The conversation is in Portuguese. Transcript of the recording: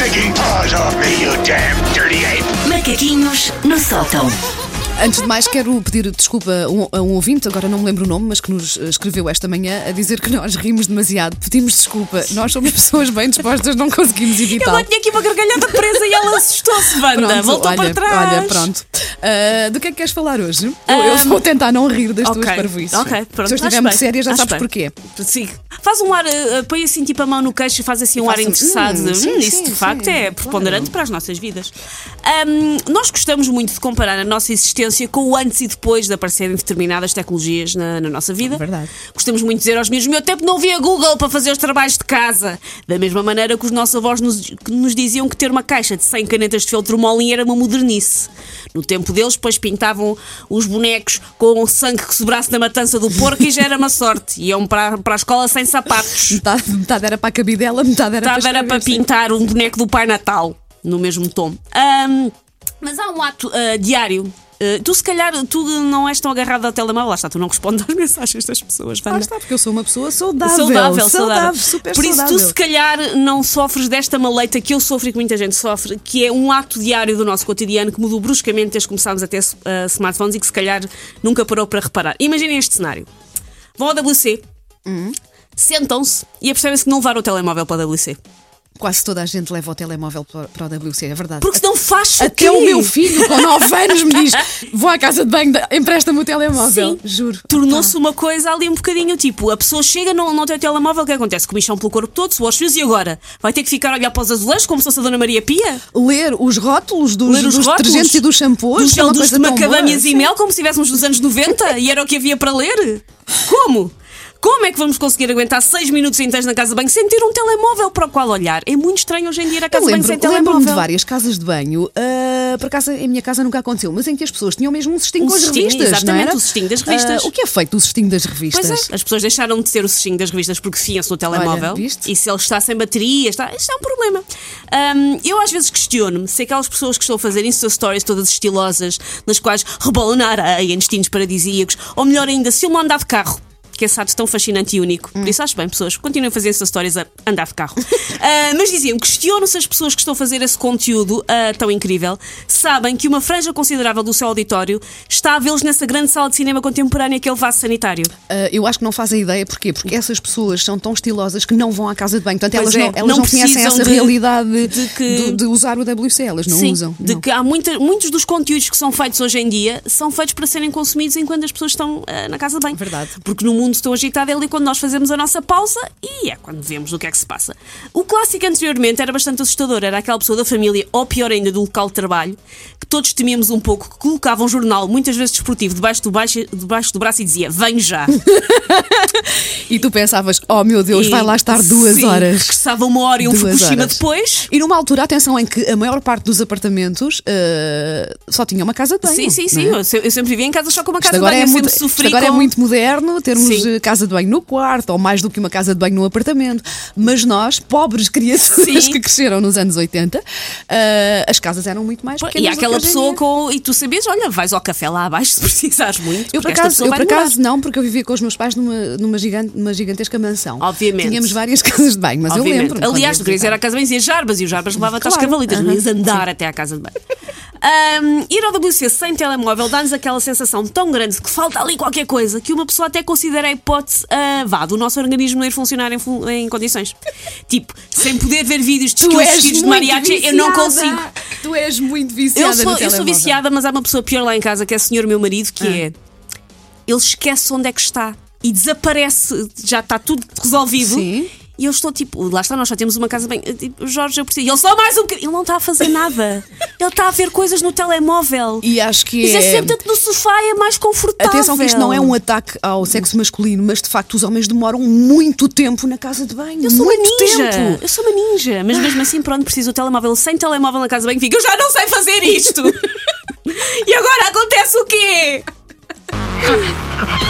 stinking paws off me, you damn dirty ape! Macaquinhos no sótão. Antes de mais, quero pedir desculpa a um, a um ouvinte, agora não me lembro o nome, mas que nos eh, escreveu esta manhã a dizer que nós rimos demasiado. Pedimos desculpa. Nós somos pessoas bem dispostas, não conseguimos evitar. Ela tinha aqui uma gargalhada presa e ela assustou-se, Wanda. Pronto, Voltou olha, para trás. Olha, pronto. Ah, do que é que queres falar hoje? Eu, eu vou tentar não rir das tuas Ok, parvoíces. ok, pronto. Se eu acho estiver muito séria, já sabes bem. porquê. Sim. Faz um ar, uh, põe assim tipo a mão no queixo e faz assim um ar faça- interessado. Hum, sim, "Hum, isso sim, de facto é preponderante para as nossas vidas. Ahm, nós gostamos muito de comparar a nossa existência com o antes e depois de aparecerem determinadas tecnologias na, na nossa vida. Verdade. Gostamos muito de dizer aos meus, meu tempo não havia Google para fazer os trabalhos de casa. Da mesma maneira que os nossos avós nos, nos diziam que ter uma caixa de 100 canetas de feltro molinho era uma modernice. No tempo deles, depois pintavam os bonecos com o sangue que sobrasse da matança do porco e já era uma sorte. Iam para, para a escola sem sapatos. Metade, metade era para a cabidela, metade era Metade para era para pintar um boneco do Pai Natal, no mesmo tom. Ahm, mas há um ato ah, diário. Ah, tu, se calhar, tu não és tão agarrado ao telemóvel, lá está, tu não respondes às mensagens das pessoas. Lá Wanda. está, porque eu sou uma pessoa saudável. Saudável, saudável. super Por isso, saudável. tu se calhar não sofres desta maleita que eu sofro e que muita gente sofre, que é um ato diário do nosso cotidiano que mudou bruscamente desde que começámos a ter uh, smartphones e que se calhar nunca parou para reparar. Imaginem este cenário: vão ao WC, Hum. sentam-se e apercebem-se que não levaram o telemóvel para o WC. Quase toda a gente leva o telemóvel para, o WC, é verdade. Porque senão faz Até o meu filho, com 9 anos, me diz: Vou à casa de banho, empresta-me o telemóvel. Sim. Juro. Tornou-se uma coisa ali um bocadinho tipo: a pessoa chega, não, não tem o telemóvel, o que acontece? Comichão pelo corpo todo, suores fios e agora? Vai ter que ficar a olhar para os azulejos como se fosse a Dona Maria Pia? Ler os rótulos dos, ler os dos rótulos detergentes e dos shampoos. dos é uma boa. macadâmias e mel, como se estivéssemos nos anos 90 e era o que havia para ler? Como? Como é que vamos conseguir aguentar 6 minutos inteiros na casa de banho sem ter um telemóvel para o qual olhar? É muito estranho hoje em dia ir à Eu casa de banho sem lembro-me telemóvel. de várias casas de banho, ah, por acaso em minha casa nunca aconteceu, mas em que as pessoas tinham mesmo um cestinho Um com as cestinho, revistas. exatamente, não era? o cestinho das revistas. Ah, o que é feito do cestinho das revistas? Pois é, as pessoas deixaram de ter o cestinho das revistas porque fiam-se no telemóvel. viste? e se ele está sem bateria, está, isto é um problema. Ahm, eu às vezes questiono-me se aquelas pessoas que estão a fazer Insta Stories todas estilosas, nas quais rebolam na areia, em destinos paradisíacos, ou melhor ainda, se não andar de carro. Que é tão fascinante e único. Por isso, acho bem, pessoas, continuem a fazer Insta Stories a andar de carro. Ah, mas diziam, questiono se as pessoas que estão a fazer esse conteúdo ah, tão incrível sabem que uma franja considerável do seu auditório está a vê-los nessa grande sala de cinema contemporânea que é o vaso sanitário. Ah, eu acho que não fazem ideia, porquê? Porque essas pessoas são tão estilosas que não vão à casa de banho. Portanto, Pois elas, é, não, elas não não, conhecem essa de- realidade de que- de, de usar o WC. Elas não Sim, usam. de não. que há muita- muitos dos conteúdos que são feitos hoje em dia são feitos para serem consumidos enquanto as pessoas estão na casa de banho. Verdade. Porque no mundo tão agitado é ali quando nós fazemos a nossa pausa e é quando vemos o que é que se passa. O clássico anteriormente era bastante assustador. Era aquela pessoa da família, ou pior ainda, do local de trabalho, que todos temíamos um pouco, que colocava um jornal, muitas vezes desportivo, debaixo do, baixo, debaixo do braço e dizia: Venho já. E tu pensavas, oh meu Deus, vai lá estar duas Sim, horas. Regressava uma hora e um Fukushima horas. depois. E numa altura, atenção, em que a maior parte dos apartamentos ah, só tinha uma casa de banho. Sim, sim, sim. é? Eu, se- eu sempre vivia em casa só com uma Isto casa de agora, banho. é muito, isto agora é muito moderno termos Sim. Eh, casa de banho no quarto ou mais do que uma casa de banho no apartamento. Mas nós, pobres criaturas Sim. que cresceram nos anos 80, ah, as casas eram muito mais pequenas. E aquela pessoa com. E tu sabias, olha, vais ao café lá abaixo se precisares muito. Eu, por acaso, eu por acaso não, porque eu vivia com os meus pais numa, numa, gigante, numa gigantesca mansão. Obviamente. Tínhamos várias casas de banho, mas eu Obviamente. lembro. Aliás, tu querias ir à casa de banho e Jarbas e o Jarbas levava-te às Claro. cavalitas, não Aham. ias andar até à casa de banho. Ahm, ir ao WC sem telemóvel dá-nos aquela sensação tão grande de que falta ali qualquer coisa que uma pessoa até considera a hipótese ah, vá, do nosso organismo não ir funcionar em, em condições. Tipo, sem poder ver vídeos de skills de mariachi, eu não viciada. consigo. Tu és muito Eu viciada sou, no eu sou viciada, mas há uma pessoa pior lá em casa, que é o senhor meu marido, que é. Ele esquece onde é que está e desaparece, já está tudo resolvido. Sim. E eu estou tipo, lá está, nós já temos uma casa bem. Tipo, Jorge, eu preciso. E ele só mais um bocadinho. Ele não está a fazer nada. ele está a ver coisas no telemóvel. E acho que Mas é é. senta-te no sofá e é mais confortável. Atenção que isto não é um ataque ao sexo masculino, mas de facto os homens demoram muito tempo na casa de banho. Eu sou uma muito ninja. tempo. Eu sou uma ninja. Mas mesmo assim, pronto, preciso do telemóvel. Sem telemóvel na casa bem, fico. Eu já não sei fazer isto. e agora acontece o quê?